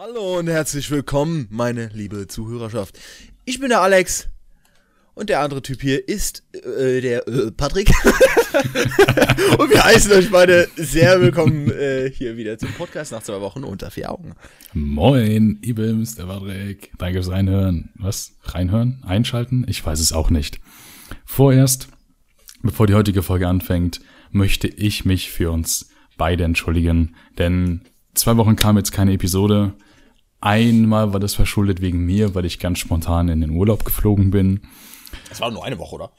Hallo und herzlich willkommen, meine liebe Zuhörerschaft. Ich bin der Alex und der andere Typ hier ist äh, der äh, Patrick. und wir heißen euch beide sehr willkommen äh, hier wieder zum Podcast nach zwei Wochen unter vier Augen. Moin, Ibims, der Patrick. Danke fürs Reinhören. Was? Reinhören? Einschalten? Ich weiß es auch nicht. Vorerst, bevor die heutige Folge anfängt, möchte ich mich für uns beide entschuldigen, denn zwei Wochen kam jetzt keine Episode. Einmal war das verschuldet wegen mir, weil ich ganz spontan in den Urlaub geflogen bin. Das war nur eine Woche, oder?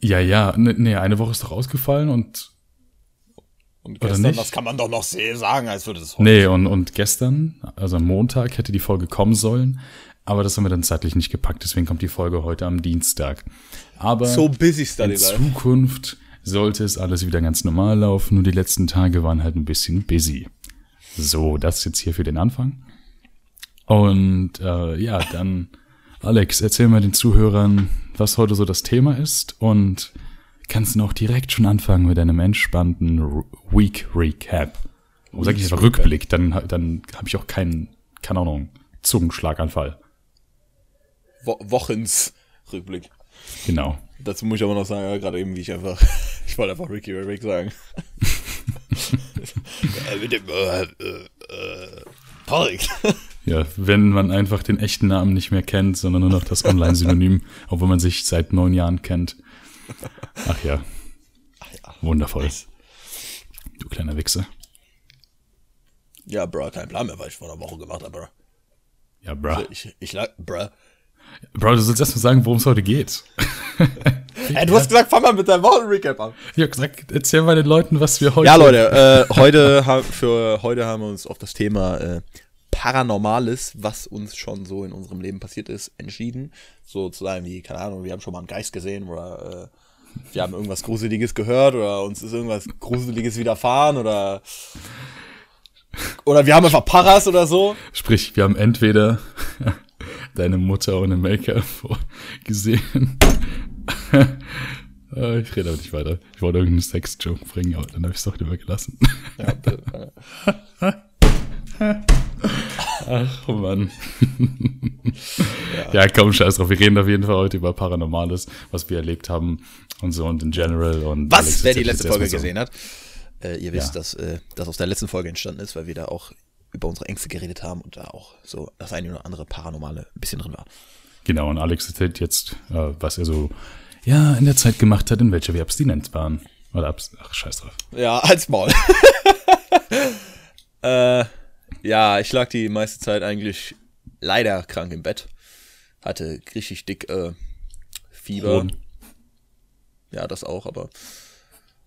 Ja, ja, ne, nee, eine Woche ist doch ausgefallen und Und gestern, das kann man doch noch sehr sagen, als würde es heute. Nee, und, und gestern, also am Montag, hätte die Folge kommen sollen, aber das haben wir dann zeitlich nicht gepackt, deswegen kommt die Folge heute am Dienstag. Aber So busy ist in. Zukunft sollte es alles wieder ganz normal laufen, nur die letzten Tage waren halt ein bisschen busy. So, das jetzt hier für den Anfang. Und äh, ja, dann, Alex, erzähl mal den Zuhörern, was heute so das Thema ist und kannst du auch direkt schon anfangen mit einem entspannten R- Week Recap. Wo sag ich einfach Rückblick, dann, dann habe ich auch keinen, keine Ahnung, Zungenschlaganfall. Wo Wochens Rückblick. Genau. Dazu muss ich aber noch sagen, ja, gerade eben, wie ich einfach, ich wollte einfach Ricky Rick sagen. Mit dem, äh, äh, äh, Patrick. Ja, wenn man einfach den echten Namen nicht mehr kennt, sondern nur noch das Online-Synonym, obwohl man sich seit neun Jahren kennt. Ach ja, Ach ja. wundervoll. Du kleiner Wichser. Ja, bruh, kein Plan mehr, was ich vor einer Woche gemacht habe, bruh. Ja, bruh. Ich, ich lag, bruh. Bro, du sollst erst mal sagen, worum es heute geht. Ey, du hast gesagt, fang mal mit deinem Wochenrecap an. Ich hab gesagt, erzähl mal den Leuten, was wir heute... Ja, Leute, äh, heute, ha- für heute haben wir uns auf das Thema äh, Paranormales, was uns schon so in unserem Leben passiert ist, entschieden. So zu sagen wie, keine Ahnung, wir haben schon mal einen Geist gesehen oder äh, wir haben irgendwas Gruseliges gehört oder uns ist irgendwas Gruseliges widerfahren oder oder wir haben einfach Paras oder so. Sprich, wir haben entweder deine Mutter ohne Make-up gesehen. Äh, ich rede aber nicht weiter. Ich wollte irgendeinen Sex-Joke bringen, aber dann habe ich es doch lieber gelassen. Ja, äh, Ach Mann. ja. komm, scheiß drauf. Wir reden auf jeden Fall heute über Paranormales, was wir erlebt haben und so und in general. Und Was, Alex wer die letzte Folge so. gesehen hat, äh, ihr wisst, Ja. dass äh, das aus der letzten Folge entstanden ist, weil wir da auch über unsere Ängste geredet haben und da auch so das eine oder andere Paranormale ein bisschen drin war. Genau, und Alex erzählt jetzt, äh, was er so ja in der Zeit gemacht hat, in welcher wir abstinent waren. Oder abs Ach, scheiß drauf. Ja, als Maul. äh, ja, ich lag die meiste Zeit eigentlich leider krank im Bett. Hatte richtig dick äh, Fieber. Hohn. Ja, das auch, aber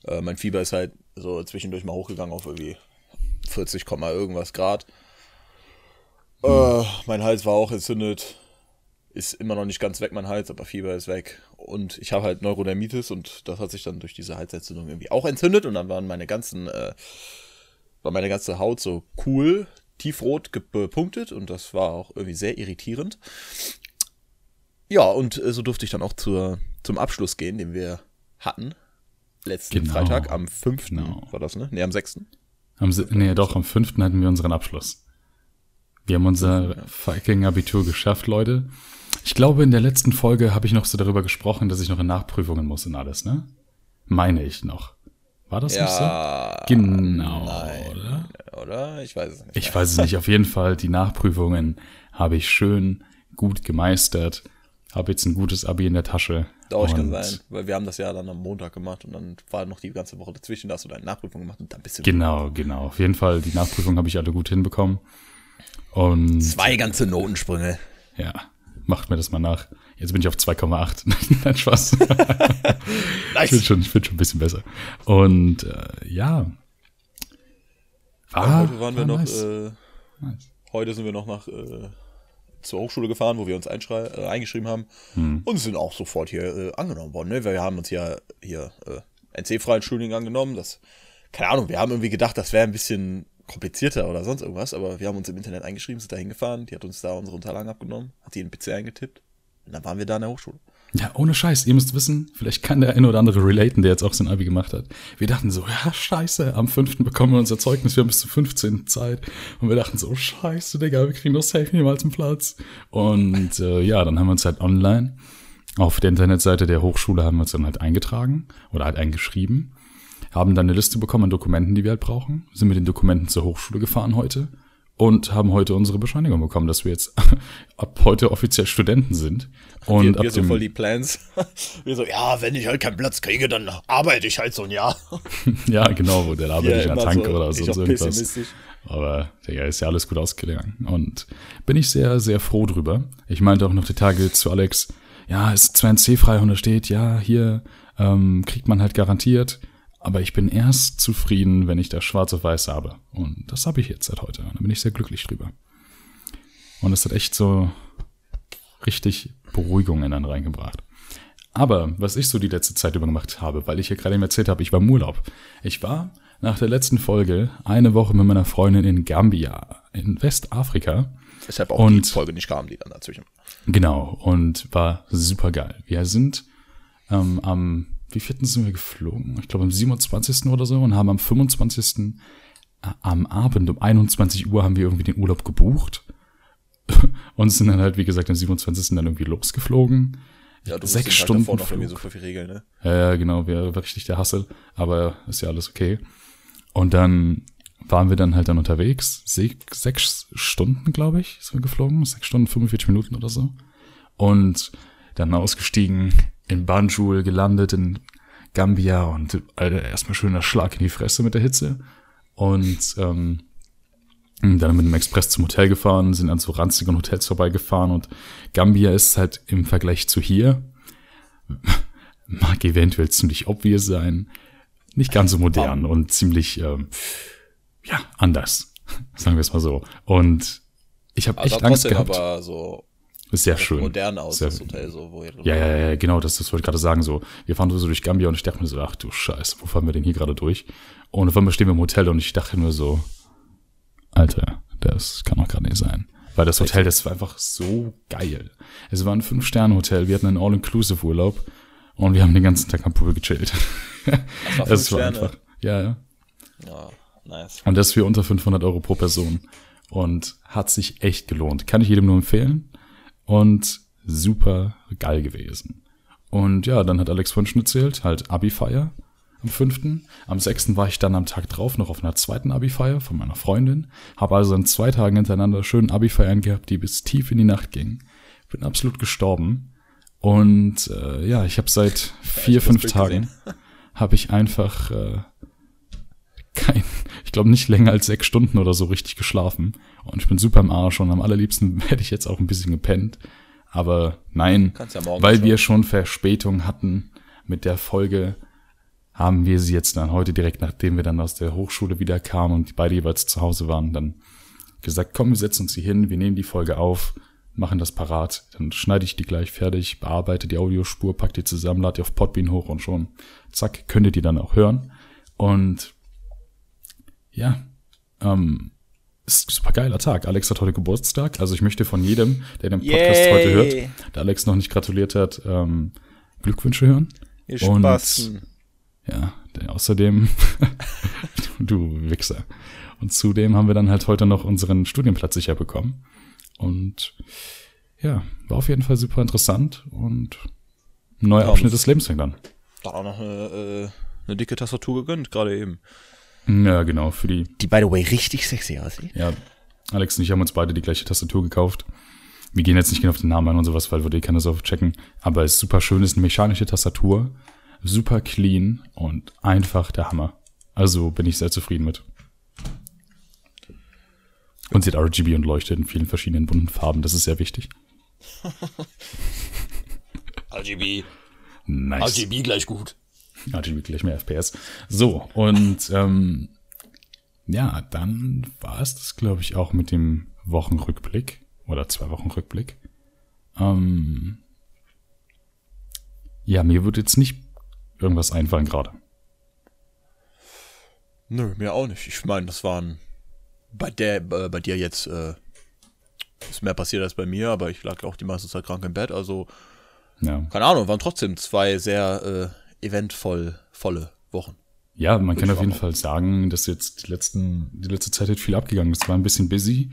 äh, mein Fieber ist halt so zwischendurch mal hochgegangen auf irgendwie 40, Komma irgendwas Grad. Äh, mein Hals war auch entzündet. Ist immer noch nicht ganz weg, mein Hals, aber Fieber ist weg. Und ich habe halt Neurodermitis und das hat sich dann durch diese Halsentzündung irgendwie auch entzündet und dann waren meine ganzen, äh, war meine ganze Haut so cool, tiefrot ge- bepunktet und das war auch irgendwie sehr irritierend. Ja, und äh, so durfte ich dann auch zur, zum Abschluss gehen, den wir hatten. Letzten Genau. Freitag, am 5. Genau. war das, ne? Ne, am 6. Am, nee, doch, am 5. hatten wir unseren Abschluss. Wir haben unser fucking Abitur geschafft, Leute. Ich glaube, in der letzten Folge habe ich noch so darüber gesprochen, dass ich noch in Nachprüfungen muss und alles, ne? Meine ich noch. War das nicht so? Ja, Genau, nein. oder? Oder? Ich weiß es nicht. Ich weiß es nicht. Auf jeden Fall, die Nachprüfungen habe ich schön gut gemeistert. Habe jetzt ein gutes Abi in der Tasche. Doch, kann Und sein, weil wir haben das ja dann am Montag gemacht und dann war noch die ganze Woche dazwischen, da hast du deine Nachprüfung gemacht und dann bist du Genau, genau. Auf jeden Fall, die Nachprüfung habe ich alle gut hinbekommen. Und zwei ganze Notensprünge. ja, macht mir das mal nach. Jetzt bin ich auf 2,8. Nein, Spaß. Ich bin Nice. schon, ich bin schon ein bisschen besser. Und äh, ja. War, heute waren wir war noch, nice. äh, Nice. heute sind wir noch nach äh, zur Hochschule gefahren, wo wir uns äh, eingeschrieben haben Hm. und sind auch sofort hier äh, angenommen worden. Ne? Wir haben uns ja hier äh, NC-freien Studiengang angenommen. Das, keine Ahnung, wir haben irgendwie gedacht, das wäre ein bisschen komplizierter oder sonst irgendwas, aber wir haben uns im Internet eingeschrieben, sind da hingefahren, die hat uns da unsere Unterlagen abgenommen, hat die in den PC eingetippt und dann waren wir da an der Hochschule. Ja, ohne Scheiß. Ihr müsst wissen, vielleicht kann der eine oder andere relaten, der jetzt auch sein Abi gemacht hat. Wir dachten so, ja, scheiße, am 5. bekommen wir unser Zeugnis, wir haben bis zum 15. Zeit. Und wir dachten so, scheiße, Digga, wir kriegen doch safe niemals einen Platz. Und äh, ja, dann haben wir uns halt online auf der Internetseite der Hochschule haben wir uns dann halt eingetragen oder halt eingeschrieben, haben dann eine Liste bekommen an Dokumenten, die wir halt brauchen, sind mit den Dokumenten zur Hochschule gefahren heute und haben heute unsere Bescheinigung bekommen, dass wir jetzt ab heute offiziell Studenten sind. Und wir, ab wir so voll die Plans. Wir so, ja, wenn ich halt keinen Platz kriege, dann arbeite ich halt so ein Jahr. ja, genau, wo der arbeitet ich an der Tanke so, oder sonst auch irgendwas. Aber Digga, ist ja alles gut ausgegangen. Und bin ich sehr, sehr froh drüber. Ich meinte auch noch die Tage zu Alex, ja, ist zwar ein C-frei und da steht, ja, hier ähm, kriegt man halt garantiert, aber ich bin erst zufrieden, wenn ich das schwarz auf weiß habe. Und das habe ich jetzt seit heute. Und da bin ich sehr glücklich drüber. Und es hat echt so richtig Beruhigung in einen reingebracht. Aber was ich so die letzte Zeit über gemacht habe, weil ich ja gerade eben erzählt habe, ich war im Urlaub. Ich war nach der letzten Folge eine Woche mit meiner Freundin in Gambia, in Westafrika. Deshalb auch Und- die Folge nicht kam, die dann dazwischen. Genau, und war super geil. Wir sind ähm, am, wie vierten sind wir geflogen? Ich glaube am 27. oder so und haben am 25. am Abend um 21 Uhr haben wir irgendwie den Urlaub gebucht und sind dann halt, wie gesagt, am 27. dann irgendwie losgeflogen. Ja, du Sechs halt Stunden davor noch so Flug. voll viel Regeln, ne? Ja, genau, wäre richtig der Hassel, aber ist ja alles okay. Und dann waren wir dann halt dann unterwegs, Se sechs Stunden, glaube ich, sind wir geflogen, sechs Stunden, 45 Minuten oder so. Und dann ausgestiegen, in Banjul gelandet, in Gambia und Alter, erstmal schöner Schlag in die Fresse mit der Hitze. Und ähm, dann mit dem Express zum Hotel gefahren, sind an so ranzigen Hotels vorbeigefahren und Gambia ist halt im Vergleich zu hier, mag eventuell ziemlich obvious sein, nicht ganz so modern und ziemlich, ähm, ja, anders, sagen wir es mal so. Und ich habe echt Angst gehabt. aber so sehr schön. modern aus, Sehr- das Hotel, so, wo Ja, ja, ja, genau, das, das wollte ich gerade sagen. So, wir fahren so durch Gambia und ich dachte mir so, ach du Scheiße, wo fahren wir denn hier gerade durch? Und auf einmal stehen wir im Hotel und ich dachte nur so, Alter, das kann doch gerade nicht sein. Weil das Hotel, das war einfach so geil. Es war ein Fünf-Sterne-Hotel, wir hatten einen All-Inclusive-Urlaub und wir haben den ganzen Tag am Pool gechillt. war Es fünf war einfach, ja, ja. Ja, nice. Und das für unter 500 Euro pro Person. Und hat sich echt gelohnt. Kann ich jedem nur empfehlen. Und super geil gewesen. Und ja, dann hat Alex vorhin schon erzählt, halt Abi-Feier am 5. Am 6. war ich dann am Tag drauf noch auf einer zweiten Abi-Feier von meiner Freundin. Habe also an zwei Tagen hintereinander schön Abi-Feiern gehabt, die bis tief in die Nacht gingen. Bin absolut gestorben. Und äh, ja, ich habe seit vier, fünf Tagen habe ich einfach äh, kein, glaube nicht länger als sechs Stunden oder so richtig geschlafen. Und ich bin super im Arsch und am allerliebsten hätte ich jetzt auch ein bisschen gepennt. Aber nein, ja weil schon. wir schon Verspätung hatten mit der Folge, haben wir sie jetzt dann heute direkt, nachdem wir dann aus der Hochschule wieder kamen und beide jeweils zu Hause waren, dann gesagt, komm, wir setzen uns hier hin, wir nehmen die Folge auf, machen das parat, dann schneide ich die gleich fertig, bearbeite die Audiospur, pack die zusammen, lade die auf Podbean hoch und schon, zack, könnt ihr die dann auch hören. Und ja, ähm, ist ein super geiler Tag. Alex hat heute Geburtstag. Also ich möchte von jedem, der den Podcast Yay. heute hört, der Alex noch nicht gratuliert hat, ähm, Glückwünsche hören. Ihr Und- Spasten. Ja, denn außerdem, du Wichser. Und zudem haben wir dann halt heute noch unseren Studienplatz sicher bekommen. Und ja, war auf jeden Fall super interessant und ein neuer Abschnitt des Lebens fängt an. Da auch noch eine, äh, eine dicke Tastatur gegönnt, gerade eben. Ja, genau, für die Die, by the way, richtig sexy aussieht. Ja, Alex und ich haben uns beide die gleiche Tastatur gekauft. Wir gehen jetzt nicht genau auf den Namen ein und sowas, weil würde eh keiner so checken. Aber es ist super schön, es ist eine mechanische Tastatur, super clean und einfach der Hammer. Also bin ich sehr zufrieden mit. Und sie hat RGB und leuchtet in vielen verschiedenen bunten Farben, das ist sehr wichtig. RGB. Nice. RGB gleich gut. RGB gleich mehr FPS. So, und ähm, ja, dann war es das, glaube ich, auch mit dem Wochenrückblick oder zwei Wochen Rückblick. Ähm, ja, mir wird jetzt nicht irgendwas einfallen gerade. Nö, mir auch nicht. Ich meine, das waren bei der, äh, bei dir jetzt äh, ist mehr passiert als bei mir, aber ich lag auch die meiste Zeit krank im Bett, also Ja. keine Ahnung, waren trotzdem zwei sehr äh, eventvoll volle Wochen. Ja, man kann auf jeden. Fall sagen, dass jetzt die letzten, die letzte Zeit hat viel abgegangen. Das war ein bisschen busy.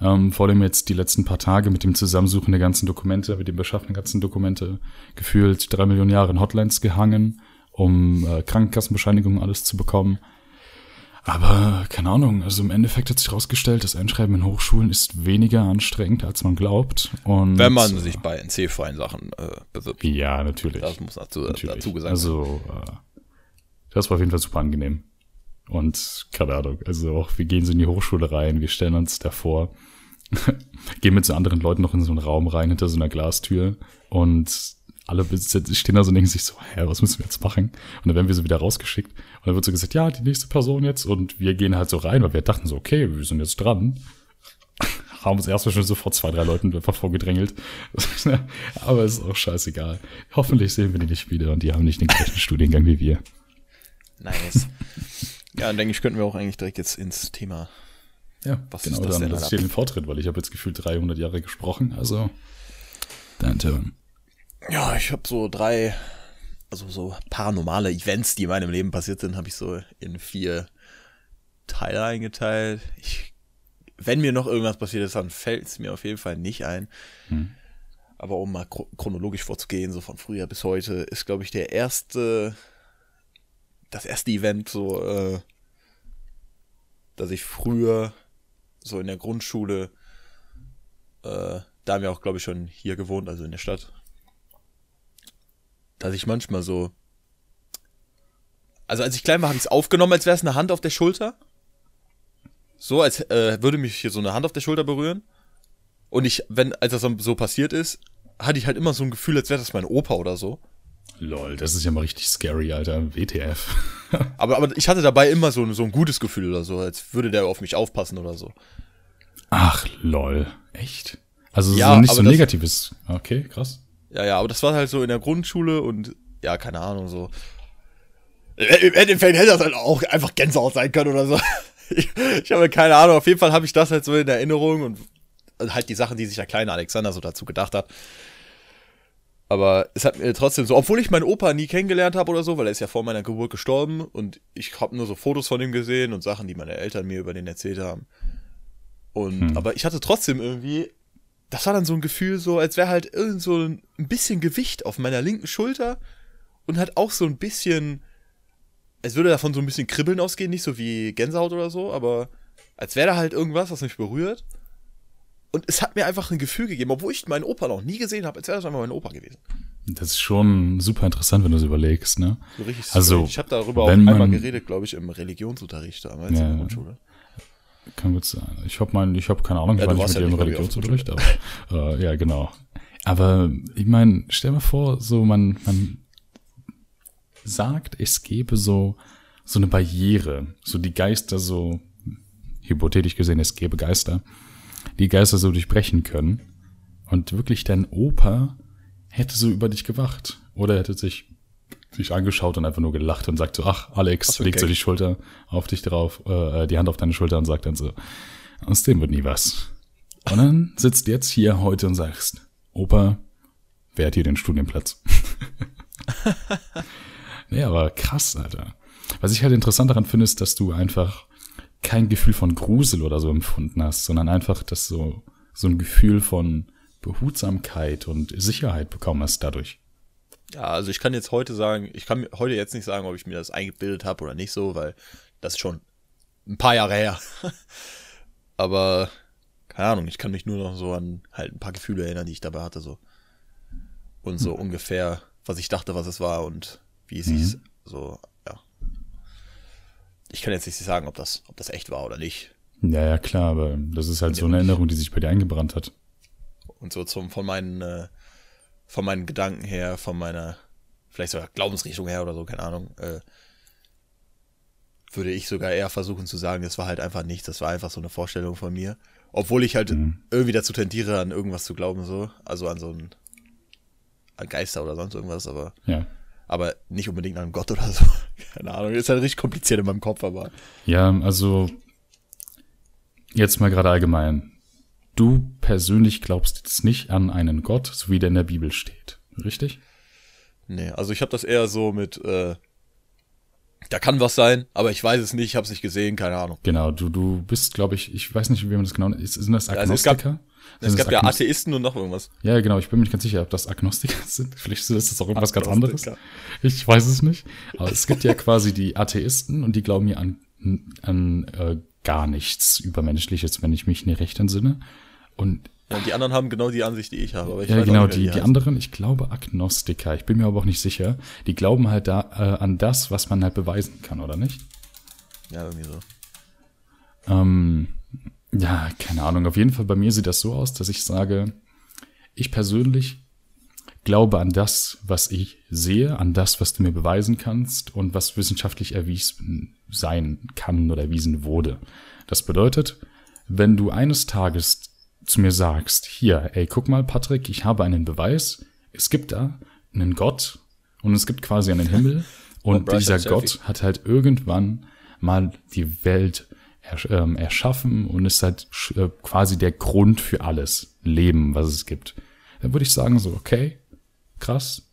Ähm, vor allem jetzt die letzten paar Tage mit dem Zusammensuchen der ganzen Dokumente, mit dem Beschaffen der ganzen Dokumente, gefühlt drei Millionen Jahre in Hotlines gehangen, um äh, Krankenkassenbescheinigungen alles zu bekommen. Aber keine Ahnung, also im Endeffekt hat sich herausgestellt, das Einschreiben in Hochschulen ist weniger anstrengend, als man glaubt. Und Wenn man sich bei NC-freien Sachen äh, bewirbt. ja, natürlich. Das muss dazu, Natürlich. dazu gesagt werden. also, äh, das war auf jeden Fall super angenehm. Und keine Ahnung, also auch wir gehen so in die Hochschule rein, wir stellen uns davor, gehen mit so anderen Leuten noch in so einen Raum rein hinter so einer Glastür und alle stehen da so und denken sich so, hä, was müssen wir jetzt machen? Und dann werden wir so wieder rausgeschickt und dann wird so gesagt, ja, die nächste Person jetzt und wir gehen halt so rein, weil wir dachten so, okay, wir sind jetzt dran. Haben uns erstmal schon sofort zwei, drei Leuten einfach vorgedrängelt. Aber es ist auch scheißegal. Hoffentlich sehen wir die nicht wieder und die haben nicht den gleichen Studiengang wie wir. Nice. ja, dann denke ich, könnten wir auch eigentlich direkt jetzt ins Thema. Ja, Was genau, ist das dann denn, lasse ich dir den Vortritt, weil ich habe jetzt gefühlt 300 Jahre gesprochen, also dein Turn. Ja, ich habe so drei, also so paranormale Events, die in meinem Leben passiert sind, habe ich so in vier Teile eingeteilt. Ich, wenn mir noch irgendwas passiert ist, dann fällt es mir auf jeden Fall nicht ein. Hm. Aber um mal chro- chronologisch vorzugehen, so von früher bis heute, ist, glaube ich, der erste, das erste Event so, äh, dass ich früher so in der Grundschule, äh, da haben wir auch, glaube ich, schon hier gewohnt, also in der Stadt, dass ich manchmal so. Also als ich klein war, habe ich es aufgenommen, als wäre es eine Hand auf der Schulter. So, als äh, würde mich hier so eine Hand auf der Schulter berühren. Und ich, wenn, als das so passiert ist, hatte ich halt immer so ein Gefühl, als wäre das mein Opa oder so. Lol, das ist ja mal richtig scary, Alter. WTF. Aber, aber ich hatte dabei immer so, so ein gutes Gefühl oder so, als würde der auf mich aufpassen oder so. Ach, lol. Echt? Also Ja, so nicht so negatives. Okay, krass. Ja, ja, aber das war halt so in der Grundschule und ja, keine Ahnung, so. Im Endeffekt hätte das halt auch einfach Gänsehaut sein können oder so. Ich, ich habe keine Ahnung, auf jeden Fall habe ich das halt so in Erinnerung und halt die Sachen, die sich der kleine Alexander so dazu gedacht hat. Aber es hat mir trotzdem so, obwohl ich meinen Opa nie kennengelernt habe oder so, weil er ist ja vor meiner Geburt gestorben und ich habe nur so Fotos von ihm gesehen und Sachen, die meine Eltern mir über den erzählt haben. Und, Hm. aber ich hatte trotzdem irgendwie, das war dann so ein Gefühl, so als wäre halt irgend so ein, bisschen Gewicht auf meiner linken Schulter und halt auch so ein bisschen, es würde davon so ein bisschen Kribbeln ausgehen, nicht so wie Gänsehaut oder so, aber als wäre da halt irgendwas, was mich berührt. Und es hat mir einfach ein Gefühl gegeben, obwohl ich meinen Opa noch nie gesehen habe, als wäre das einfach mein Opa gewesen. Das ist schon super interessant, wenn du es überlegst, ne? So richtig Also, strange. Ich habe darüber auch einmal man- geredet, glaube ich, im Religionsunterricht damals Ja. in der Grundschule. Kann gut sein. Ich habe mein, ich habe keine Ahnung, ich Ja, war nicht mit ja auf der Religionsunterricht, aber äh, ja, genau. Aber ich meine, stell mal vor, so man, man sagt, es gäbe so so eine Barriere, so die Geister so hypothetisch gesehen, es gäbe Geister, die Geister so durchbrechen können und wirklich dein Opa hätte so über dich gewacht oder hätte sich sich angeschaut und einfach nur gelacht und sagt so, ach, Alex, Ach so, legt so okay. die Schulter auf dich drauf, äh, die Hand auf deine Schulter und sagt dann so, aus dem wird nie was. Und dann sitzt jetzt hier heute und sagst, Opa, wer hat hier den Studienplatz? nee, aber krass, Alter. Was ich halt interessant daran finde, ist, dass du einfach kein Gefühl von Grusel oder so empfunden hast, sondern einfach, dass so, so ein Gefühl von Behutsamkeit und Sicherheit bekommen hast dadurch. Ja, also ich kann jetzt heute sagen, ich kann heute jetzt nicht sagen, ob ich mir das eingebildet habe oder nicht so, weil das ist schon ein paar Jahre her. Aber keine Ahnung, ich kann mich nur noch so an halt ein paar Gefühle erinnern, die ich dabei hatte so. Und so ungefähr, was ich dachte, was es war und wie es hieß. So, ja. Ich kann jetzt nicht sagen, ob das, ob das echt war oder nicht. Ja, ja, klar, aber das ist halt so eine Erinnerung, die sich bei dir eingebrannt hat. Und so zum, von meinen, äh, von meinen Gedanken her, von meiner, vielleicht sogar Glaubensrichtung her oder so, keine Ahnung, äh, würde ich sogar eher versuchen zu sagen, das war halt einfach nichts, das war einfach so eine Vorstellung von mir. Obwohl ich halt Mhm. irgendwie dazu tendiere, an irgendwas zu glauben, so. Also an so ein, an Geister oder sonst irgendwas, aber, Ja. aber nicht unbedingt an Gott oder so. Keine Ahnung, ist halt richtig kompliziert in meinem Kopf, aber. Ja, also jetzt mal gerade allgemein. Du persönlich glaubst jetzt nicht an einen Gott, so wie der in der Bibel steht. richtig? Nee, also ich habe das eher so mit, äh, da kann was sein, aber ich weiß es nicht, ich habe es nicht gesehen, keine Ahnung. Genau, du, du bist, glaube ich, ich weiß nicht, wie man das genau nennt. Sind das Also es gab- Agnostiker? Ja Atheisten und noch irgendwas. Ja, genau, ich bin mir nicht ganz sicher, ob das Agnostiker sind. Vielleicht ist das auch irgendwas ganz anderes. Agnostiker. Ich weiß es nicht. Aber es gibt ja quasi die Atheisten und die glauben ja an, an äh, gar nichts Übermenschliches, wenn ich mich nicht recht entsinne. Und Ja, die anderen haben genau die Ansicht, die ich habe. Ich ja, genau, nicht, die, die heißen. anderen, ich glaube Agnostiker, ich bin mir aber auch nicht sicher, die glauben halt da äh, an das, was man halt beweisen kann, oder nicht? Ja, irgendwie so. Ähm, ja, keine Ahnung. Auf jeden Fall bei mir sieht das so aus, dass ich sage, ich persönlich glaube an das, was ich sehe, an das, was du mir beweisen kannst und was wissenschaftlich erwiesen sein kann oder erwiesen wurde. Das bedeutet, wenn du eines Tages zu mir sagst, hier, ey, guck mal, Patrick, ich habe einen Beweis, es gibt da einen Gott und es gibt quasi einen Himmel und Bryce dieser. Gott hat halt irgendwann mal die Welt ähm, erschaffen und ist halt äh, quasi der Grund für alles Leben, was es gibt. Dann würde ich sagen so, okay, krass,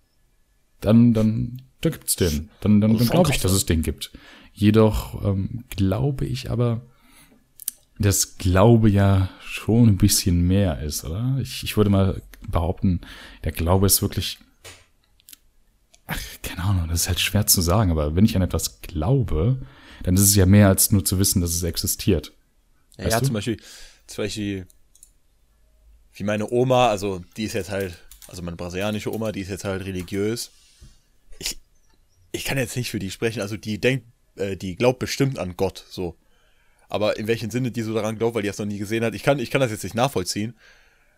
dann, dann, da gibt's den. Dann, dann, dann glaube ich, dass es den gibt. Jedoch ähm, glaube ich aber, dass Glaube ja schon ein bisschen mehr ist, oder? Ich, ich würde mal behaupten, der Glaube ist wirklich, ach, keine Ahnung, das ist halt schwer zu sagen, aber wenn ich an etwas glaube, dann ist es ja mehr als nur zu wissen, dass es existiert. Ja, Weißt ja du? zum Beispiel, zum Beispiel, wie meine Oma, also die ist jetzt halt, also meine brasilianische Oma, die ist jetzt halt religiös. Ich, ich kann jetzt nicht für die sprechen, also die denkt, äh, die glaubt bestimmt an Gott, so. Aber in welchem Sinne die so daran glaubt, weil die das noch nie gesehen hat, ich kann, ich kann das jetzt nicht nachvollziehen.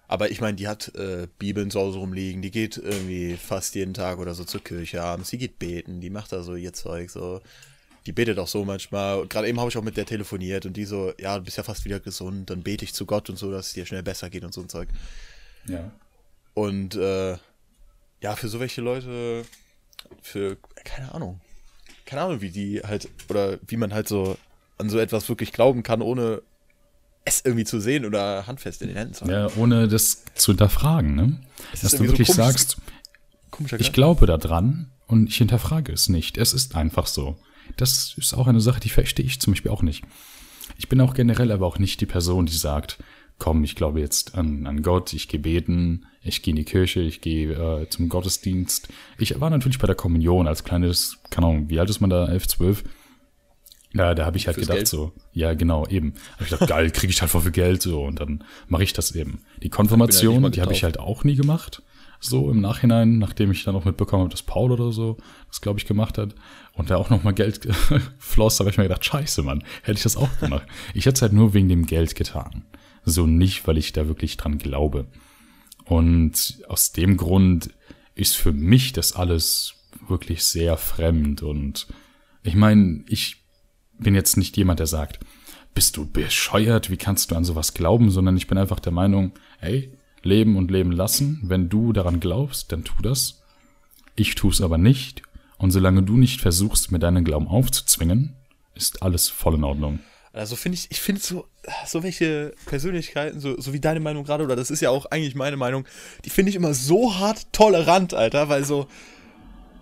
Aber ich meine, die hat äh, Bibeln zu Hause rumliegen, die geht irgendwie fast jeden Tag oder so zur Kirche abends, die geht beten, die macht da so ihr Zeug, so. Die betet auch so manchmal. Gerade eben habe ich auch mit der telefoniert und die so, ja, du bist ja fast wieder gesund, dann bete ich zu Gott und so, dass es dir schnell besser geht und so ein Zeug. Ja. Und äh, ja, für so welche Leute, für, keine Ahnung, keine Ahnung, wie die halt, oder wie man halt so an so etwas wirklich glauben kann, ohne es irgendwie zu sehen oder handfest in den Händen zu haben. Ja, ohne das zu hinterfragen, ne? Es Dass du irgendwie so wirklich komisch. sagst, Komischer Ich glaube daran und ich hinterfrage es nicht. Es ist einfach so. Das ist auch eine Sache, die verstehe ich zum Beispiel auch nicht. Ich bin auch generell aber auch nicht die Person, die sagt, komm, ich glaube jetzt an, an Gott, ich gehe beten, ich gehe in die Kirche, ich gehe äh, zum Gottesdienst. Ich war natürlich bei der Kommunion als kleines, keine Ahnung, wie alt ist man da, 11, 12? Da, da habe ich halt Fürs gedacht Geld. so, ja genau, eben. Habe ich gedacht, geil, kriege ich halt voll viel Geld so und dann mache ich das eben. Die Konfirmation, mal die habe ich halt auch nie gemacht. So im Nachhinein, nachdem ich dann auch mitbekommen habe, dass Paul oder so das, glaube ich, gemacht hat und da auch nochmal Geld floss, habe ich mir gedacht, scheiße, Mann, hätte ich das auch gemacht. ich hätte es halt nur wegen dem Geld getan. So nicht, weil ich da wirklich dran glaube. Und aus dem Grund ist für mich das alles wirklich sehr fremd. Und ich meine, ich bin jetzt nicht jemand, der sagt, bist du bescheuert, wie kannst du an sowas glauben, sondern ich bin einfach der Meinung, hey, leben und leben lassen, wenn du daran glaubst, dann tu das. Ich tue es aber nicht. Und solange du nicht versuchst, mir deinen Glauben aufzuzwingen, ist alles voll in Ordnung. Also finde ich, ich finde so, so welche Persönlichkeiten, so, so wie deine Meinung gerade, oder das ist ja auch eigentlich meine Meinung, die finde ich immer so hart tolerant, Alter, weil so,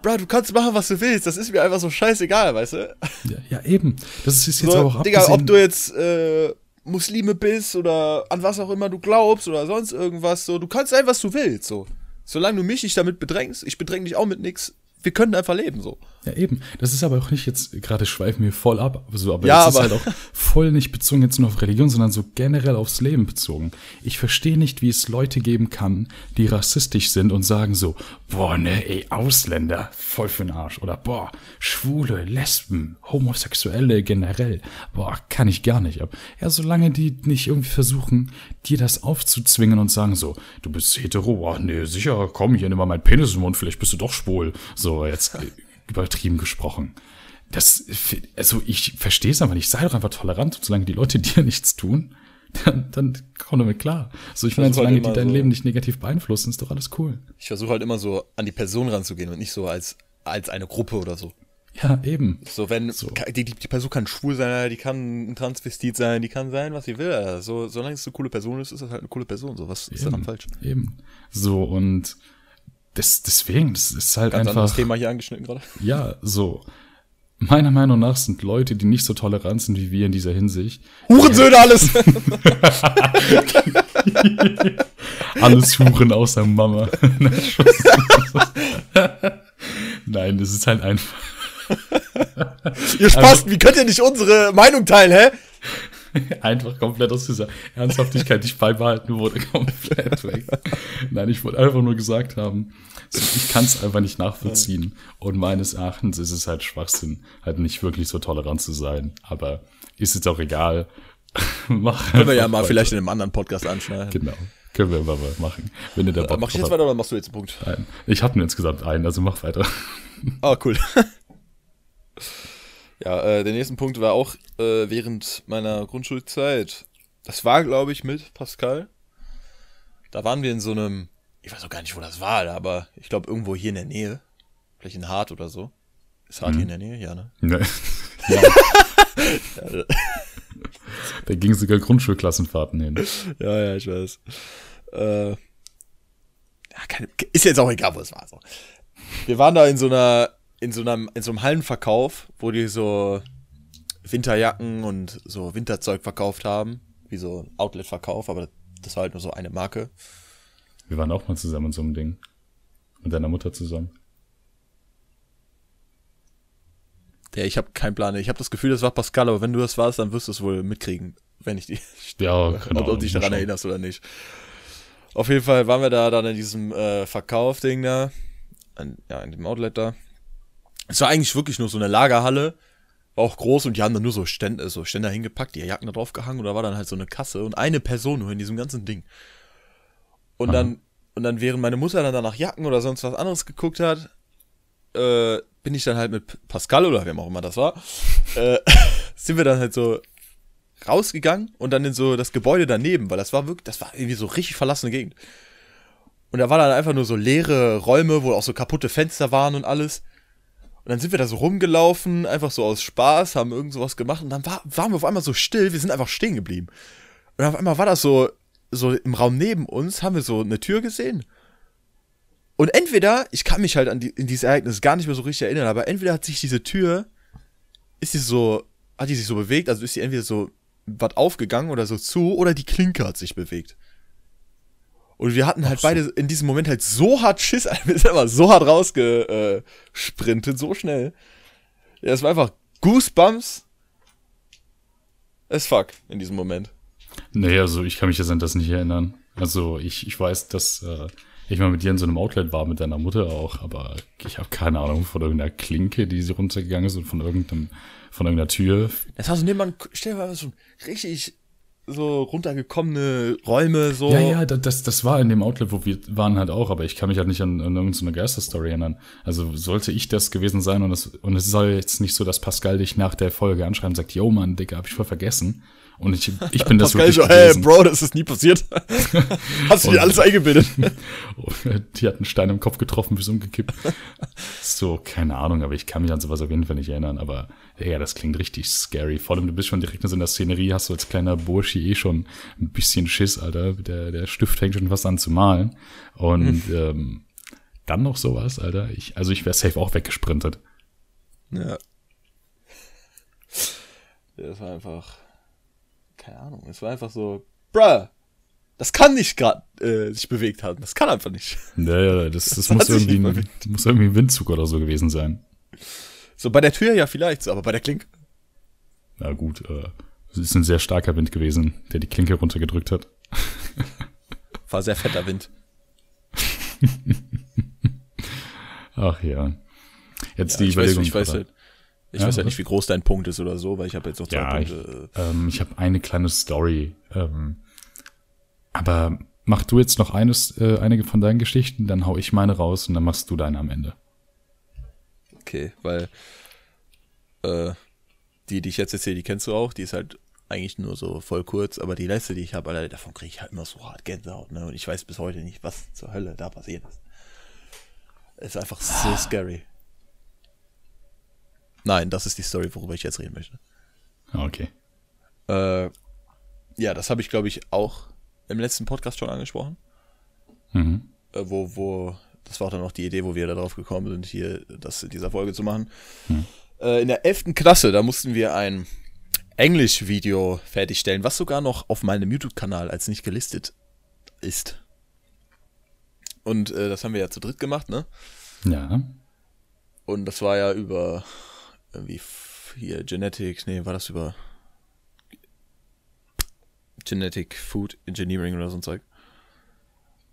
Bro, du kannst machen, was du willst, das ist mir einfach so scheißegal, weißt du? Ja, ja eben. Das ist jetzt So, aber auch Digga, ob du jetzt äh, Muslime bist oder an was auch immer du glaubst oder sonst irgendwas, so, du kannst sein, was du willst, so. Solange du mich nicht damit bedrängst, ich bedräng dich auch mit nix, wir können einfach leben, so. Ja, eben. Das ist aber auch nicht jetzt, gerade schweifen wir voll ab, so, aber Ja, das ist aber- halt auch voll nicht bezogen jetzt nur auf Religion, sondern so generell aufs Leben bezogen. Ich verstehe nicht, wie es Leute geben kann, die rassistisch sind und sagen so, boah, ne, ey, Ausländer, voll für den Arsch. Oder boah, Schwule, Lesben, Homosexuelle generell, boah, kann ich gar nicht ab. Ja, solange die nicht irgendwie versuchen, dir das aufzuzwingen und sagen so, du bist hetero, boah, nee, sicher, komm, hier, nimm mal meinen Penis im Mund, vielleicht bist du doch schwul. So, jetzt übertrieben gesprochen. Das, also ich verstehe es einfach nicht. Sei doch einfach tolerant und solange die Leute dir nichts tun, dann, dann komm damit klar. So, ich meine, versuch halt solange die immer dein so- Leben nicht negativ beeinflussen, ist doch alles cool. Ich versuche halt immer so an die Person ranzugehen und nicht so als, als eine Gruppe oder so. Ja, eben. So, wenn, So. Die, die, die Person kann schwul sein, die kann ein Transvestit sein, die kann sein, was sie will. So, solange es eine coole Person ist, ist das halt eine coole Person. So, was ist daran Eben, falsch? Eben. So, und das, deswegen, das ist halt Ganz anderes einfach. Thema hier angeschnitten gerade. Ja, so. Meiner Meinung nach sind Leute, die nicht so tolerant sind wie wir in dieser Hinsicht, Hurensöhne alles! alles Huren außer Mama. Nein, das ist halt einfach. Ihr Spasten, wie könnt ihr nicht unsere Meinung teilen, hä? einfach komplett aus dieser Ernsthaftigkeit, die ich beibehalten wurde, komplett weg. Nein, ich wollte einfach nur gesagt haben, so, ich kann es einfach nicht nachvollziehen. Und meines Erachtens ist es halt Schwachsinn, halt nicht wirklich so tolerant zu sein. Aber ist jetzt auch egal. Mach Können wir ja mal weiter. vielleicht in einem anderen Podcast anschneiden. Genau. Können wir mal machen. Wenn ihr da Bock Äh, Mach ich jetzt weiter oder machst du jetzt einen Punkt? Nein. Ich habe nur insgesamt einen, also mach weiter. Ah, cool. Ja, äh, der nächste Punkt war auch äh, während meiner Grundschulzeit. Das war, glaube ich, mit Pascal. Da waren wir in so einem, ich weiß auch gar nicht, wo das war, aber ich glaube irgendwo hier in der Nähe. Vielleicht in Hart oder so. Ist Hart hier in der Nähe? Ja, ne? Ne. ja. da ging sogar Grundschulklassenfahrten hin. Ja, ja, ich weiß. Äh, ja, keine, ist jetzt auch egal, wo es war. So. Wir waren da in so einer, in so einem, in so einem Hallenverkauf, wo die so Winterjacken und so Winterzeug verkauft haben, wie so ein Outlet-Verkauf, aber das war halt nur so eine Marke. Wir waren auch mal zusammen in so einem Ding. Mit deiner Mutter zusammen. Der, ich habe keinen Plan. Ich habe das Gefühl, das war Pascal, aber wenn du das warst, dann wirst du es wohl mitkriegen, wenn ich die, Ja, keine ob du Ahnung, dich daran erinnerst oder nicht. Auf jeden Fall waren wir da dann in diesem äh, Verkauf-Ding da, an, ja, in dem Outlet da. Es war eigentlich wirklich nur so eine Lagerhalle, war auch groß und die haben da nur so Ständer, so Ständer hingepackt, die Jacken da drauf gehangen und da war dann halt so eine Kasse und eine Person nur in diesem ganzen Ding. Und dann, und dann, während meine Mutter dann da nach Jacken oder sonst was anderes geguckt hat, äh, bin ich dann halt mit Pascal oder wem auch immer das war, äh, sind wir dann halt so rausgegangen und dann in so das Gebäude daneben, weil das war wirklich, das war irgendwie so richtig verlassene Gegend. Und da war dann einfach nur so leere Räume, wo auch so kaputte Fenster waren und alles. Und dann sind wir da so rumgelaufen, einfach so aus Spaß, haben irgend sowas gemacht und dann war, waren wir auf einmal so still, wir sind einfach stehen geblieben. Und auf einmal war das so, so im Raum neben uns, haben wir so eine Tür gesehen. Und entweder, ich kann mich halt an die, in dieses Ereignis gar nicht mehr so richtig erinnern, aber entweder hat sich diese Tür, ist sie so, hat die sich so bewegt, also ist sie entweder so was aufgegangen oder so zu, oder die Klinke hat sich bewegt. Und wir hatten halt Ach beide in diesem Moment halt so hart Schiss, wir sind aber so hart rausgesprintet, so schnell. Ja, es war einfach Goosebumps as fuck in diesem Moment. Nee, also ich kann mich jetzt an das nicht erinnern. Also ich, ich weiß, dass äh, ich mal mit dir in so einem Outlet war, mit deiner Mutter auch, aber ich habe keine Ahnung von irgendeiner Klinke, die sie runtergegangen ist und von irgendeinem, von irgendeiner Tür. Das war so neben man, stell dir mal so richtig so runtergekommene Räume, so. Ja, ja, da- das, das war in dem Outlet, wo wir waren halt auch, aber ich kann mich halt nicht an, an irgendeine Geisterstory erinnern. Also sollte ich das gewesen sein und es, und es soll jetzt nicht so, dass Pascal dich nach der Folge anschreibt und sagt, yo Mann, Digga, hab ich voll vergessen. Und ich, ich bin das Pascal wirklich so, hey, gewesen. Bro, das ist nie passiert. Hast du dir alles eingebildet? Die hat einen Stein im Kopf getroffen, bis umgekippt. so, keine Ahnung, aber ich kann mich an sowas auf jeden Fall nicht erinnern. Aber ja, das klingt richtig scary. Vor allem, du bist schon direkt in so einer Szenerie, hast du als kleiner Bursche eh schon ein bisschen Schiss, Alter. Der, der Stift fängt schon fast an zu malen. Und ähm, dann noch sowas, Alter. Ich, also ich wäre safe auch weggesprintet. Ja. Das war einfach. Keine Ahnung. Es war einfach so. Bruh! Das kann nicht gerade äh, sich bewegt haben. Das kann einfach nicht. Naja, das, das, Das muss, irgendwie ein, muss irgendwie ein Windzug oder so gewesen sein. So bei der Tür ja vielleicht, so, aber bei der Klinke. Na gut, äh, es ist ein sehr starker Wind gewesen, der die Klinke runtergedrückt hat. War sehr fetter Wind. Ach ja. Jetzt Ja, die ich weiß, Überlegung. ich weiß, halt, ich Ja, weiß was? nicht, wie groß dein Punkt ist oder so, weil ich habe jetzt noch zwei Ja, ich, Punkte. ähm, ich habe eine kleine Story. Ähm, aber mach du jetzt noch eines, äh, einige von deinen Geschichten, dann hau ich meine raus und dann machst du deine am Ende. Okay, weil äh, die, die ich jetzt erzähle, die kennst du auch. Die ist halt eigentlich nur so voll kurz, aber die letzte, die ich habe, Alter, davon kriege ich halt immer so hart Gänsehaut, ne? Und ich weiß bis heute nicht, was zur Hölle da passiert ist. Ist einfach so scary. Nein, das ist die Story, worüber ich jetzt reden möchte. Ah, Okay. Äh, ja, das habe ich, glaube ich, auch im letzten Podcast schon angesprochen. Mhm. äh, wo, wo das war auch dann noch die Idee, wo wir darauf gekommen sind, hier das in dieser Folge zu machen. Hm. Äh, in der 11. Klasse, da mussten wir ein Englisch-Video fertigstellen, was sogar noch auf meinem YouTube-Kanal als nicht gelistet ist. Und äh, das haben wir ja zu dritt gemacht, ne? Ja. Und das war ja über irgendwie hier Genetics, nee, war das über Genetic Food Engineering oder so ein Zeug?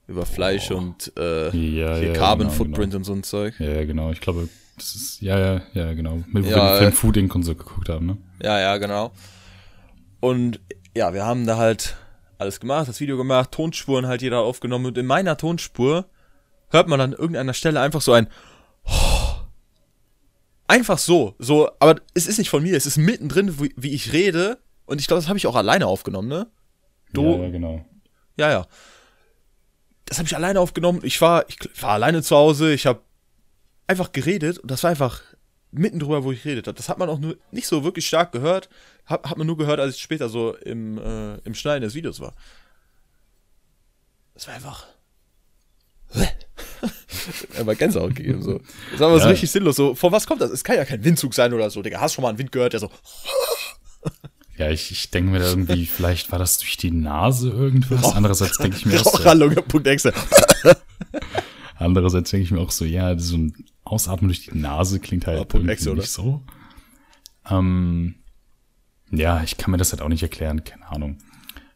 Über Fleisch oh. und äh, ja, ja, Carbon genau, Footprint genau. und so ein Zeug. Ja, genau. Ich glaube, das ist, ja, ja, ja, genau. Mit Ja, Film äh, Food Inc. und so geguckt haben, ne? Ja, ja, genau. Und ja, wir haben da halt alles gemacht, das Video gemacht, Tonspuren halt jeder aufgenommen und in meiner Tonspur hört man an irgendeiner Stelle einfach so ein einfach so, so, aber es ist nicht von mir, es ist mittendrin, wie, wie ich rede und ich glaube, das habe ich auch alleine aufgenommen, ne? Du, Ja, ja, genau. Ja, ja. Das habe ich alleine aufgenommen. Ich war, ich war alleine zu Hause. Ich habe einfach geredet und das war einfach mitten drüber, wo ich redet habe. Das hat man auch nur nicht so wirklich stark gehört. Hat, hat man nur gehört, als ich später so im, äh, im Schneiden des Videos war. Das war einfach. aber Gänsehaut gegeben, so. Das war aber so Ja. richtig sinnlos. So, von was kommt das? Es kann ja kein Windzug sein oder so. Digga, hast schon mal einen Wind gehört, der so. Ja, ich, ich denke mir da irgendwie, vielleicht war das durch die Nase irgendwas. Andererseits denke ich mir auch so, andererseits denke ich mir auch so, ja, so ein Ausatmen durch die Nase klingt halt Punkt irgendwie Exe, nicht so. Ähm, ja, ich kann mir das halt auch nicht erklären, keine Ahnung.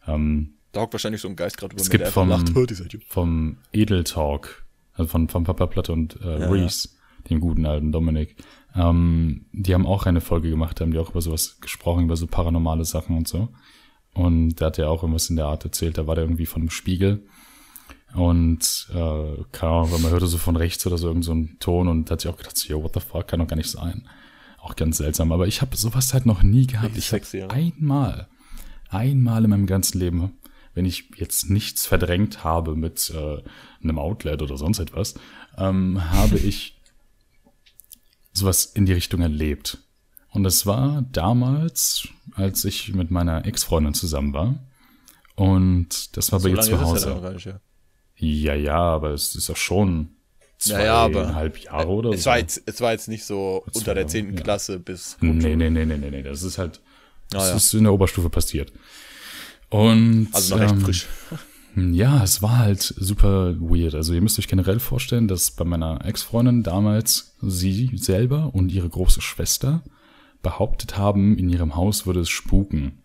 Ähm, Da hockt wahrscheinlich so ein Geist gerade über Es mir, gibt der vom- lacht. Hört dieser Idiot. Also von, von Papa Platte und äh, Ja, Reese, dem guten alten Dominik. Ähm, die haben auch eine Folge gemacht, da haben die auch über sowas gesprochen, über so paranormale Sachen und so. Und da hat er auch irgendwas in der Art erzählt, da war der irgendwie von einem Spiegel. Und äh, keine Ahnung, weil man hörte so von rechts oder so irgend so einen Ton und da hat sich auch gedacht, so, yo, what the fuck, kann doch gar nicht sein. Auch ganz seltsam. Aber ich habe sowas halt noch nie gehabt. Richtig Ich sexy, ja. einmal, einmal in meinem ganzen Leben, wenn ich jetzt nichts verdrängt habe mit äh, einem Outlet oder sonst etwas, ähm, habe ich sowas in die Richtung erlebt. Und das war damals, als ich mit meiner Ex-Freundin zusammen war. Und das war bei So ihr lange zu ja Hause. nicht, ja. Ja, ja, aber es ist auch schon Ja, ja, zweieinhalb Jahre oder Es so. war, jetzt, es war jetzt nicht so Das unter der 10. ja. Klasse bis. Nee, nee, nee, nee, nee, nee. Das ist halt, das Ah, ja. ist in der Oberstufe passiert. Und Also noch recht ähm, frisch. Ja, es war halt super weird. Also ihr müsst euch generell vorstellen, dass bei meiner Ex-Freundin damals sie selber und ihre große Schwester behauptet haben, in ihrem Haus würde es spuken.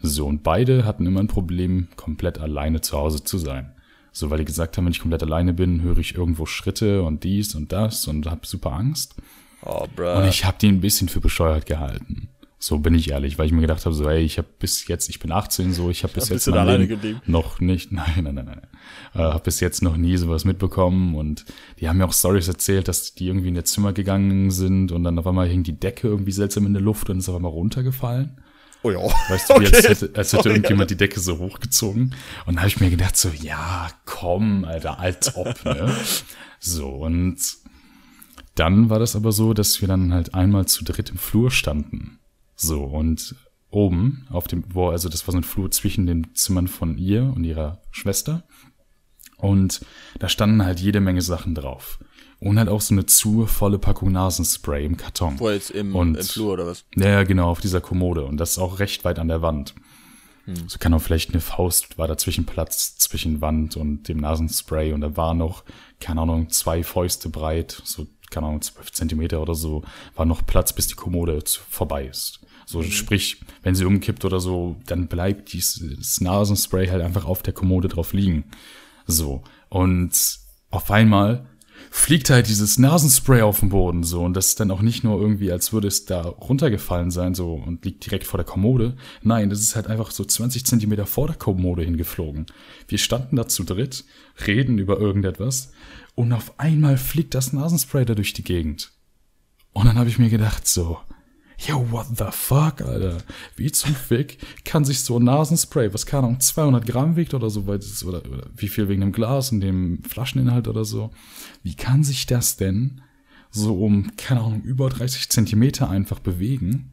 So, und beide hatten immer ein Problem, komplett alleine zu Hause zu sein. So, weil die gesagt haben, wenn ich komplett alleine bin, höre ich irgendwo Schritte und dies und das und habe super Angst. Oh, Und bruh. ich habe die ein bisschen für bescheuert gehalten. So bin ich ehrlich, weil ich mir gedacht habe, so, ey, ich habe bis jetzt, ich bin 18 so, ich habe bis Ja, jetzt noch nicht, nein, nein, nein, nein, äh, habe bis jetzt noch nie sowas mitbekommen und die haben mir auch Stories erzählt, dass die irgendwie in ihr Zimmer gegangen sind und dann auf einmal hing die Decke irgendwie seltsam in der Luft und ist auf einmal runtergefallen. Oh ja. Weißt du, wie als Okay. hätte, als hätte Sorry, irgendjemand die Decke so hochgezogen. Und da habe ich mir gedacht, so, ja, komm, Alter, als ob, ne? So, und dann war das aber so, dass wir dann halt einmal zu dritt im Flur standen. So, und oben auf dem, wo, also das war so ein Flur zwischen den Zimmern von ihr und ihrer Schwester. Und da standen halt jede Menge Sachen drauf. Und halt auch so eine zu volle Packung Nasenspray im Karton. Wo jetzt im, Und- im Flur oder was? Ja, genau, auf dieser Kommode. Und das ist auch recht weit an der Wand. So kann auch vielleicht eine Faust, war dazwischen Platz zwischen Wand und dem Nasenspray. Und da war noch, keine Ahnung, zwei Fäuste breit, so, keine Ahnung, zwölf Zentimeter oder so, war noch Platz, bis die Kommode vorbei ist. So, sprich, wenn sie umkippt oder so, dann bleibt dieses Nasenspray halt einfach auf der Kommode drauf liegen. So. Und auf einmal fliegt halt dieses Nasenspray auf den Boden so und das ist dann auch nicht nur irgendwie, als würde es da runtergefallen sein so und liegt direkt vor der Kommode. Nein, das ist halt einfach so 20 Zentimeter vor der Kommode hingeflogen. Wir standen da zu dritt, reden über irgendetwas und auf einmal fliegt das Nasenspray da durch die Gegend. Und dann habe ich mir gedacht so, yo, what the fuck, Alter? Wie zum Fick kann sich so ein Nasenspray, was keine Ahnung, 200 Gramm wiegt oder so, weil das, oder, oder wie viel wegen dem Glas und dem Flascheninhalt oder so, wie kann sich das denn so um, keine Ahnung, über 30 Zentimeter einfach bewegen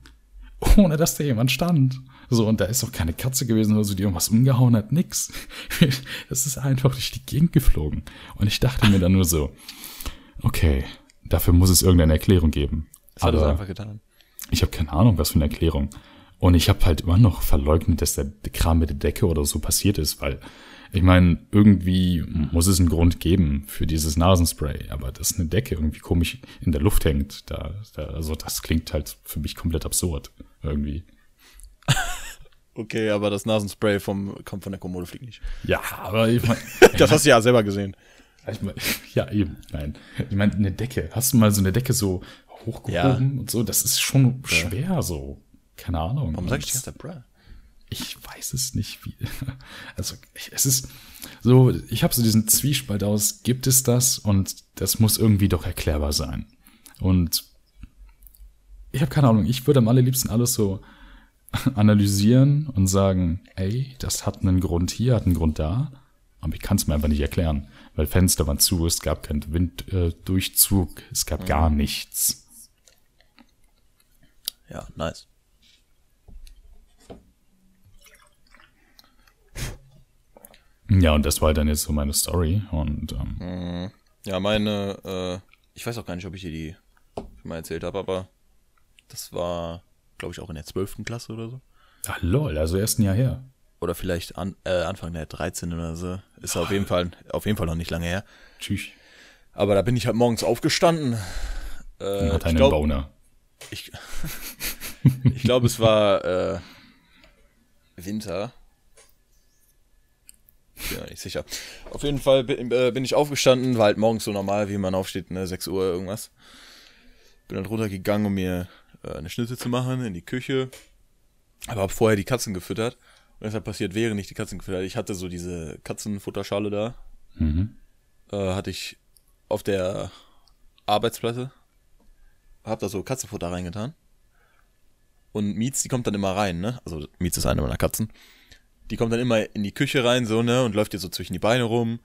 ohne dass da jemand stand. So, und da ist auch keine Katze gewesen oder so, die irgendwas umgehauen hat, nix. Das ist einfach durch die Gegend geflogen. Und ich dachte mir dann nur so, okay, dafür muss es irgendeine Erklärung geben. Das hat er Aber einfach getan. Ich habe keine Ahnung, was für eine Erklärung. Und ich habe halt immer noch verleugnet, dass der Kram mit der Decke oder so passiert ist, weil ich meine, irgendwie muss es einen Grund geben für dieses Nasenspray, aber dass eine Decke irgendwie komisch in der Luft hängt, da, da also das klingt halt für mich komplett absurd irgendwie. Okay, aber das Nasenspray vom, kommt von der Kommode fliegt nicht. Ja, aber ich meine, Das hast du ja selber gesehen. ich mein, ja eben, nein, ich meine eine Decke. Hast du mal so eine Decke so hochgehoben und so? Das ist schon schwer so. Keine Ahnung. Warum sag ich das? Zeit bruh? Ich weiß es nicht, wie. Also, es ist so, ich habe so diesen Zwiespalt aus, gibt es das? Und das muss irgendwie doch erklärbar sein. Und ich habe keine Ahnung, ich würde am allerliebsten alles so analysieren und sagen, ey, das hat einen Grund hier, hat einen Grund da. Aber ich kann es mir einfach nicht erklären, weil Fenster waren zu, es gab keinen Winddurchzug, äh, es gab gar nichts. Ja, nice. Ja, und das war dann jetzt so meine Story. Und ähm, Ja, meine, äh, ich weiß auch gar nicht, ob ich dir die schon mal erzählt habe, aber das war, glaube ich, auch in der 12. Klasse oder so. ach lol, also erst ein Jahr her. Oder vielleicht an, äh, Anfang der 13 oder so. Ist auf jeden Fall, auf jeden Fall noch nicht lange her. Tschüss. Aber da bin ich halt morgens aufgestanden. Äh, Und hat einen glaub- Boner. Ich, ich glaube, es war äh, Winter. Ich bin mir nicht sicher. Auf jeden Fall bin, äh, bin ich aufgestanden, war halt morgens so normal, wie man aufsteht, ne, 6 Uhr irgendwas. Bin dann runtergegangen, um mir äh, eine Schnitte zu machen in die Küche. Aber hab vorher die Katzen gefüttert. Und das hat passiert, während ich die Katzen gefüttert. Ich hatte so diese Katzenfutterschale da. Mhm. Äh, hatte ich auf der Arbeitsplatte. Hab da so Katzenfutter reingetan. Und Mietz, die kommt dann immer rein, ne? Also Mietz ist eine meiner Katzen. Die kommt dann immer in die Küche rein, so, ne? Und läuft dir so zwischen die Beine rum.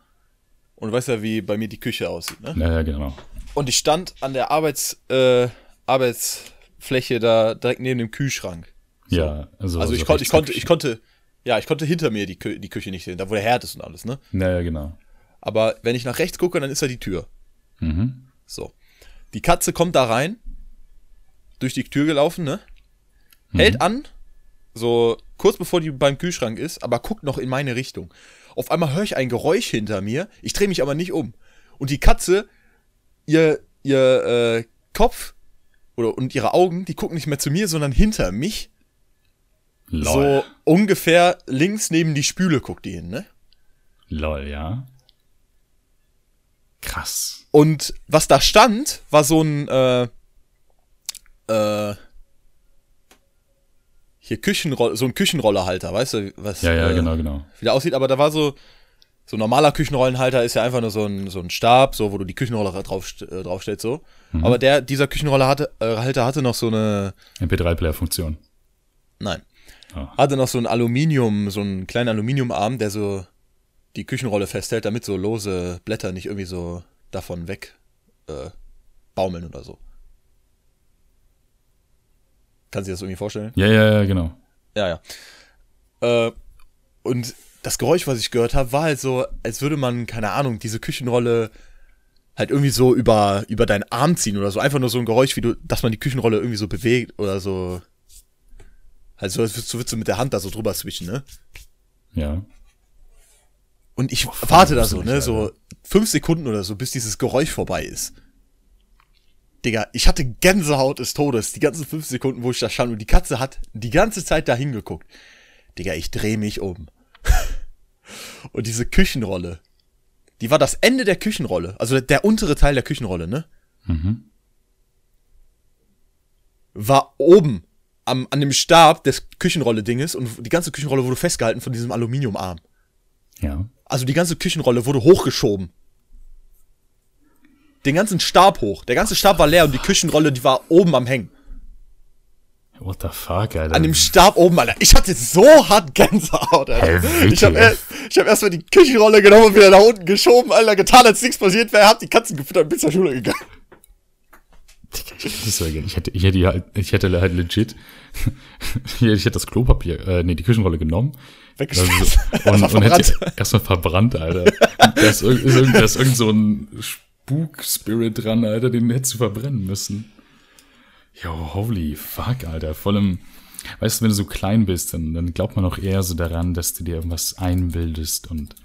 Und du weißt ja, wie bei mir die Küche aussieht, ne? Ja, ja, genau. Und ich stand an der Arbeits, äh, Arbeitsfläche da direkt neben dem Kühlschrank. Ja, also, Also ich, so konnte, ich konnte, ich konnte, ja, ich konnte hinter mir die, Kü die Küche nicht sehen, da wo der Herd ist und alles, ne? Ja, ja, genau. Aber wenn ich nach rechts gucke, dann ist da die Tür. Mhm. So. Die Katze kommt da rein, durch die Tür gelaufen, ne? Hält an, so kurz bevor die beim Kühlschrank ist, aber guckt noch in meine Richtung. Auf einmal höre ich ein Geräusch hinter mir, ich drehe mich aber nicht um. Und die Katze, ihr, ihr äh, Kopf oder, und ihre Augen, die gucken nicht mehr zu mir, sondern hinter mich. Lol. So ungefähr links neben die Spüle guckt die hin, ne? Lol, ja. Krass. Und was da stand, war so ein, äh, äh, hier Küchenroller, so ein Küchenrollerhalter, weißt du, was Ja, ja, äh, genau, genau. wie der aussieht, aber da war so, so ein normaler Küchenrollenhalter ist ja einfach nur so ein, so ein Stab, so, wo du die Küchenroller drauf, äh, draufstellst, so. Mhm. Aber der, dieser Küchenroller hatte, äh, hatte noch so eine, MP3-Player-Funktion. nein, Ah. hatte noch so ein Aluminium, so einen kleinen Aluminiumarm, der so die Küchenrolle festhält, damit so lose Blätter nicht irgendwie so davon weg äh, baumeln oder so. Kannst du dir das irgendwie vorstellen? Ja, ja, ja, genau. Ja, ja. Äh, und das Geräusch, was ich gehört habe, war halt so, als würde man, keine Ahnung, diese Küchenrolle halt irgendwie so über, über deinen Arm ziehen oder so. Einfach nur so ein Geräusch, wie du, dass man die Küchenrolle irgendwie so bewegt oder so. Halt so, als würdest du, würdest du mit der Hand da so drüber switchen, ne? Ja. Und ich voll warte da so, ne, so Alter. fünf Sekunden oder so, bis dieses Geräusch vorbei ist. Digga, ich hatte Gänsehaut des Todes, die ganzen fünf Sekunden, wo ich da stand und die Katze hat die ganze Zeit da hingeguckt. Digga, ich dreh mich um. und diese Küchenrolle, die war das Ende der Küchenrolle, also der untere Teil der Küchenrolle, ne? Mhm. War oben am, an dem Stab des Küchenrolle-Dinges und die ganze Küchenrolle wurde festgehalten von diesem Aluminiumarm. Ja. Also die ganze Küchenrolle wurde hochgeschoben. Den ganzen Stab hoch. Der ganze Stab war leer und die Küchenrolle, die war oben am Hängen. What the fuck, Alter. An dem Stab oben, Alter. Ich hatte so hart Gänsehaut, Alter. Wirklich? ich habe erst, ich hab erstmal die Küchenrolle genommen und wieder nach unten geschoben, Alter, getan, als nichts passiert wäre, hab die Katzen gefüttert und bin zur Schule gegangen. Das war Ich hätte, ich hätte halt, ich hätte halt legit, ich hätte das Klopapier, äh, nee, die Küchenrolle genommen. Weggeschmissen. Also, und, und hätte erstmal verbrannt, Alter. Da ist, ist, da ist irgend so ein Spuk-Spirit dran, Alter, den hättest du verbrennen müssen. Yo, holy fuck, Alter. Vor allem, weißt du, wenn du so klein bist, dann, dann glaubt man auch eher so daran, dass du dir irgendwas einbildest und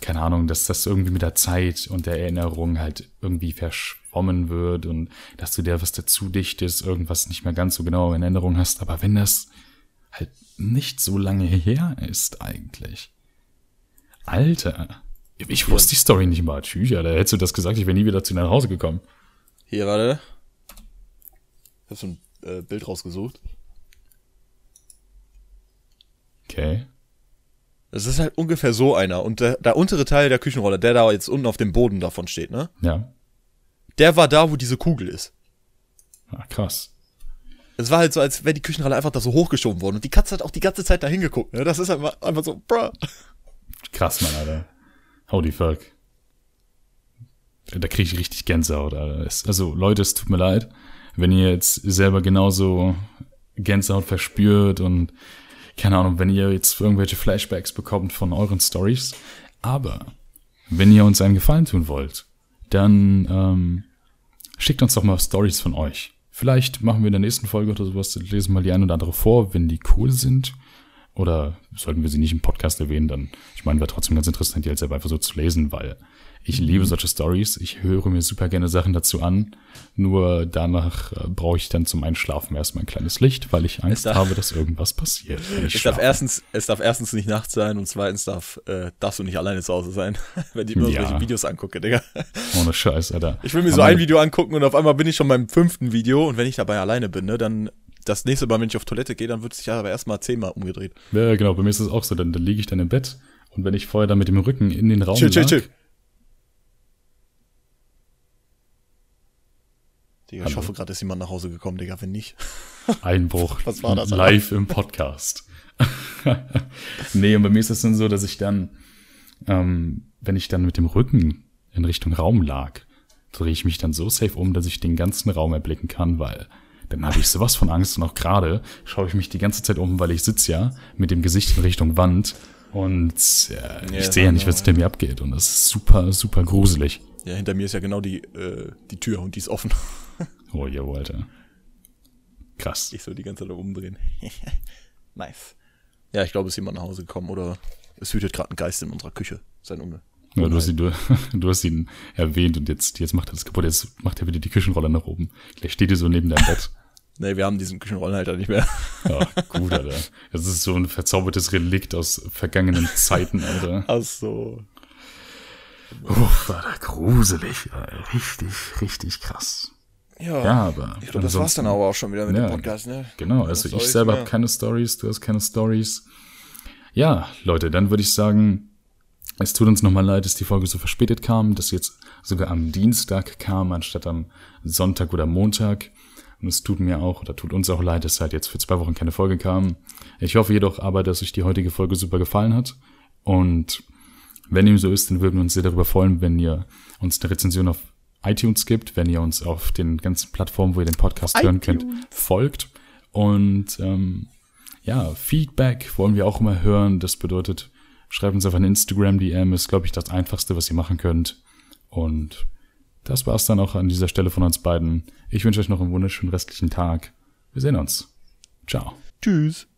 keine Ahnung, dass das irgendwie mit der Zeit und der Erinnerung halt irgendwie verschwommen wird und dass du dir was dazu dichtest, irgendwas nicht mehr ganz so genau in Erinnerung hast. Aber wenn das halt nicht so lange her ist eigentlich. Alter, ich wusste die Story nicht mal. Tschüss, da hättest du das gesagt, ich wäre nie wieder zu dir nach Hause gekommen. Hier, warte. Ich hab so ein äh, Bild rausgesucht. Okay. Es ist halt ungefähr so einer. Und der, der untere Teil der Küchenrolle, der da jetzt unten auf dem Boden davon steht, ne? Ja. Der war da, wo diese Kugel ist. Ah, krass. Es war halt so, als wäre die Küchenrolle einfach da so hochgeschoben worden. Und die Katze hat auch die ganze Zeit da hingeguckt, ne? Das ist einfach, einfach so, bruh. Krass, Mann, Alter. Holy fuck. Da kriege ich richtig Gänsehaut, Alter. Also, Leute, es tut mir leid, wenn ihr jetzt selber genauso Gänsehaut verspürt und keine Ahnung, wenn ihr jetzt irgendwelche Flashbacks bekommt von euren Stories. Aber wenn ihr uns einen Gefallen tun wollt, dann ähm, schickt uns doch mal Stories von euch. Vielleicht machen wir in der nächsten Folge oder sowas, lesen mal die ein oder andere vor, wenn die cool sind. Oder sollten wir sie nicht im Podcast erwähnen, dann, ich meine, wäre trotzdem ganz interessant, die halt selber einfach so zu lesen, weil ich liebe solche Stories. Ich höre mir super gerne Sachen dazu an. Nur danach äh, brauche ich dann zum Einschlafen erstmal ein kleines Licht, weil ich Angst darf- habe, dass irgendwas passiert. ich Es darf erstens, es darf erstens nicht nachts sein und zweitens darf, äh, darfst du nicht alleine zu Hause sein, wenn ich mir Ja. solche Videos angucke, Digga. Ohne Scheiß, Alter. Ich will mir so Aber- ein Video angucken und auf einmal bin ich schon beim fünften Video und wenn ich dabei alleine bin, ne, dann das nächste Mal, wenn ich auf Toilette gehe, dann wird sich aber erstmal zehnmal umgedreht. Ja, genau, bei mir ist es auch so, dann, dann liege ich dann im Bett und wenn ich vorher dann mit dem Rücken in den Raum Chill, chill, lag, chill. Digga, ich hoffe gerade, ist jemand nach Hause gekommen, Digga, wenn nicht. Einbruch Was war das, Alter? live im Podcast. nee, und bei mir ist es dann so, dass ich dann, ähm, wenn ich dann mit dem Rücken in Richtung Raum lag, drehe ich mich dann so safe um, dass ich den ganzen Raum erblicken kann, weil dann habe ich sowas von Angst und auch gerade schaue ich mich die ganze Zeit um, weil ich sitze ja mit dem Gesicht in Richtung Wand und äh, ich das sehe ja nicht, was hinter mir abgeht und das ist super, super gruselig. Ja, hinter mir ist ja genau die, äh, die Tür und die ist offen. Oh, jo, Alter. Krass. Ich soll die ganze Zeit umdrehen. nice. Ja, ich glaube, es ist jemand nach Hause gekommen oder es wütet gerade ein Geist in unserer Küche. Sein Unge. Ja, du, hast ihn, du, du hast ihn erwähnt und jetzt, jetzt macht er das kaputt. Jetzt macht er wieder die Küchenrolle nach oben. Gleich steht er so neben deinem Bett. Nee, wir haben diesen Küchenrollenhalter nicht mehr. Ja, gut, Alter. Das ist so ein verzaubertes Relikt aus vergangenen Zeiten, Alter. Ach so. Uff, war da gruselig. Alter. Richtig, richtig krass. Ja. Ja, aber. ich glaube, das war's dann aber auch schon wieder mit Ja, dem Podcast, ne? Genau, also ich selber habe keine Stories, du hast keine Stories. Ja, Leute, dann würde ich sagen, es tut uns nochmal leid, dass die Folge so verspätet kam, dass sie jetzt sogar am Dienstag kam, anstatt am Sonntag oder Montag. Und es tut mir auch, oder tut uns auch leid, dass halt jetzt für zwei Wochen keine Folge kam. Ich hoffe jedoch aber, dass euch die heutige Folge super gefallen hat. Und wenn dem so ist, dann würden wir uns sehr darüber freuen, wenn ihr uns eine Rezension auf iTunes gibt, wenn ihr uns auf den ganzen Plattformen, wo ihr den Podcast hören könnt, folgt. Und ähm, ja, Feedback wollen wir auch immer hören. Das bedeutet, schreibt uns auf eine Instagram-DM, ist, glaube ich, das Einfachste, was ihr machen könnt. Und das war's dann auch an dieser Stelle von uns beiden. Ich wünsche euch noch einen wunderschönen restlichen Tag. Wir sehen uns. Ciao. Tschüss.